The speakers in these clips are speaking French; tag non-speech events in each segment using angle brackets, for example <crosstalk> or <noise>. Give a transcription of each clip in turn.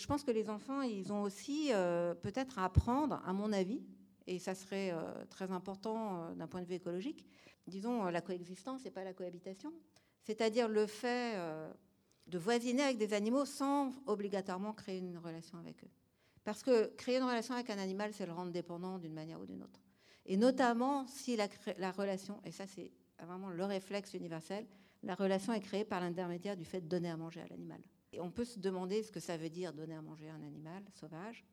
Je pense que les enfants, ils ont aussi euh, peut-être à apprendre, à mon avis, et ça serait euh, très important euh, d'un point de vue écologique, disons la coexistence et pas la cohabitation. C'est-à-dire le fait de voisiner avec des animaux sans obligatoirement créer une relation avec eux. Parce que créer une relation avec un animal, c'est le rendre dépendant d'une manière ou d'une autre. Et notamment si la, la relation, et ça c'est vraiment le réflexe universel, la relation est créée par l'intermédiaire du fait de donner à manger à l'animal. Et on peut se demander ce que ça veut dire donner à manger à un animal sauvage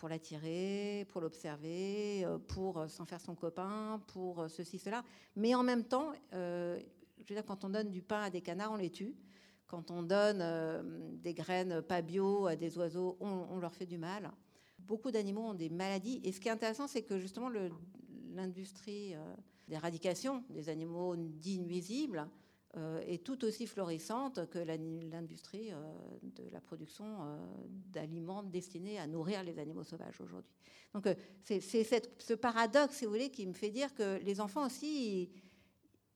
pour l'attirer, pour l'observer, euh, pour euh, s'en faire son copain, pour euh, ceci, cela. Mais en même temps, quand on donne du pain à des canards, on les tue. Quand on donne des graines pas bio à des oiseaux, on, leur fait du mal. Beaucoup d'animaux ont des maladies. Et ce qui est intéressant, c'est que justement, l'industrie d'éradication des animaux dits nuisibles est tout aussi florissante que l'industrie euh, de la production euh, d'aliments destinés à nourrir les animaux sauvages aujourd'hui. Donc c'est ce paradoxe, si vous voulez, qui me fait dire que les enfants aussi,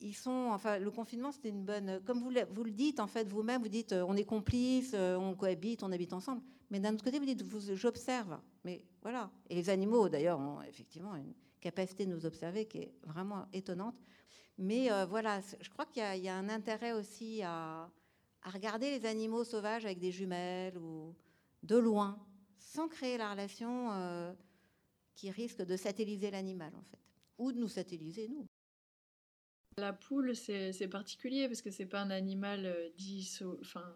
ils, sont, enfin, le confinement, c'était une bonne, comme vous, vous le dites en fait vous-même, vous dites, on est complices, on cohabite, on habite ensemble. Mais d'un autre côté, vous dites, j'observe. Mais voilà. Et les animaux, d'ailleurs, ont effectivement une capacité de nous observer qui est vraiment étonnante. Mais euh, voilà, je crois qu'il y, a un intérêt aussi à, regarder les animaux sauvages avec des jumelles ou de loin, sans créer la relation euh, qui risque de satelliser l'animal, en fait, ou de nous satelliser, nous. La poule, c'est particulier parce que c'est pas un animal euh, dit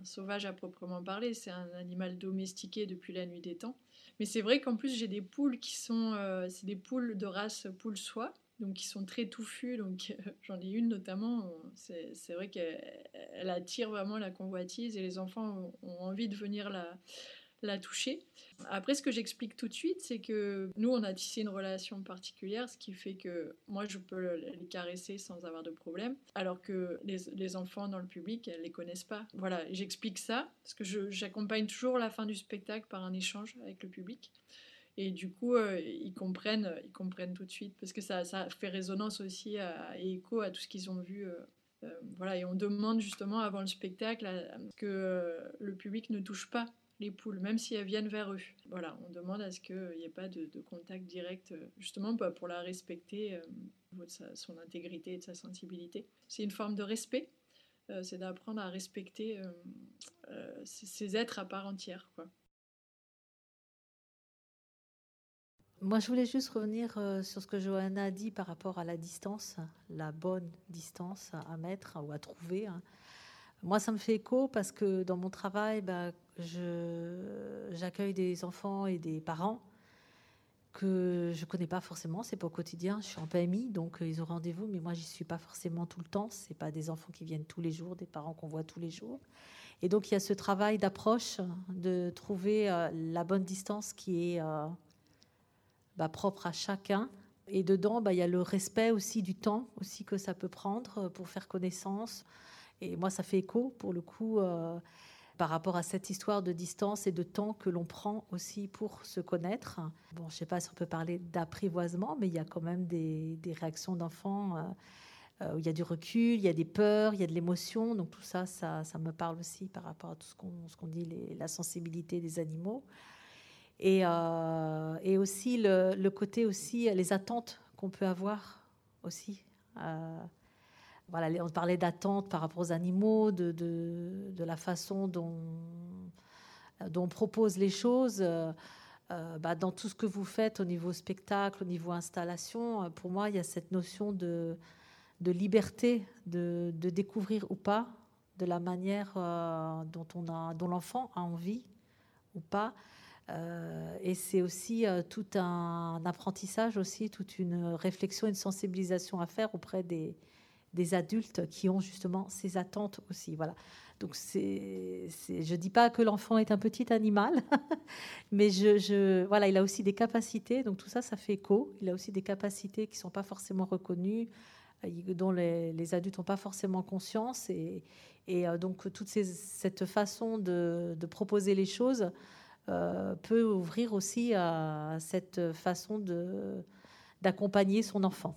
sauvage à proprement parler, c'est un animal domestiqué depuis la nuit des temps. Mais c'est vrai qu'en plus j'ai des poules qui sont, des poules de race poule soie, donc qui sont très touffues. Donc j'en ai une notamment, c'est vrai qu'elle attire vraiment la convoitise et les enfants ont, envie de venir la, toucher. Après, ce que j'explique tout de suite, c'est que nous, on a tissé une relation particulière, ce qui fait que moi, je peux les caresser sans avoir de problème, alors que les, les enfants dans le public, elles les connaissent pas. Voilà, j'explique ça, parce que j'accompagne toujours la fin du spectacle par un échange avec le public. Et du coup, euh, ils, comprennent, ils comprennent tout de suite, parce que ça, fait résonance aussi et écho à tout ce qu'ils ont vu. Euh, euh, voilà, et on demande justement avant le spectacle que le public ne touche pas les poules, même si elles viennent vers eux. Voilà, on demande à ce qu'il n'y ait pas de, contact direct, justement pour la respecter, de son intégrité et de sa sensibilité. C'est une forme de respect, c'est d'apprendre à respecter ces, êtres à part entière. Quoi. Moi, je voulais juste revenir euh, sur ce que Johanna a dit par rapport à la distance, la bonne distance à mettre ou à trouver. Hein. Moi, ça me fait écho parce que dans mon travail, bah, j'accueille des enfants et des parents que je connais pas forcément, c'est pas au quotidien. Je suis en PMI, donc euh, ils ont rendez-vous, mais moi, j'y suis pas forcément tout le temps. C'est pas des enfants qui viennent tous les jours, des parents qu'on voit tous les jours. Et donc, il y a ce travail d'approche, de trouver euh, la bonne distance qui est bah, propre à chacun. Et dedans, bah, il y a le respect aussi du temps aussi que ça peut prendre euh, pour faire connaissance. Et moi, ça fait écho pour le coup euh, par rapport à cette histoire de distance et de temps que l'on prend aussi pour se connaître. Bon, je sais pas si on peut parler d'apprivoisement, mais il y a quand même des, des réactions d'enfants. Euh, où il y a du recul, il y a des peurs, il y a de l'émotion. Donc tout ça, ça, ça, me parle aussi par rapport à tout ce qu'on dit, la sensibilité des animaux. Et, euh, et aussi le, côté aussi, les attentes qu'on peut avoir aussi. Euh, voilà, on parlait d'attentes par rapport aux animaux, de, de, la façon dont, dont on propose les choses. Euh, bah, dans tout ce que vous faites au niveau spectacle, au niveau installation, pour moi, il y a cette notion de, de liberté de, de, découvrir ou pas, de la manière dont, on a, dont l'enfant a envie ou pas. Euh, et c'est aussi euh, tout un apprentissage aussi, toute une réflexion, une sensibilisation à faire auprès des, adultes qui ont justement ces attentes aussi. Voilà. Donc c'est, je dis pas que l'enfant est un petit animal, <laughs> mais je, voilà, il a aussi des capacités. Donc tout ça, ça fait écho. Il a aussi des capacités qui sont pas forcément reconnues, euh, dont les, adultes n'ont pas forcément conscience. Et, donc toute cette façon de proposer les choses euh, peut ouvrir aussi à cette façon d'accompagner son enfant.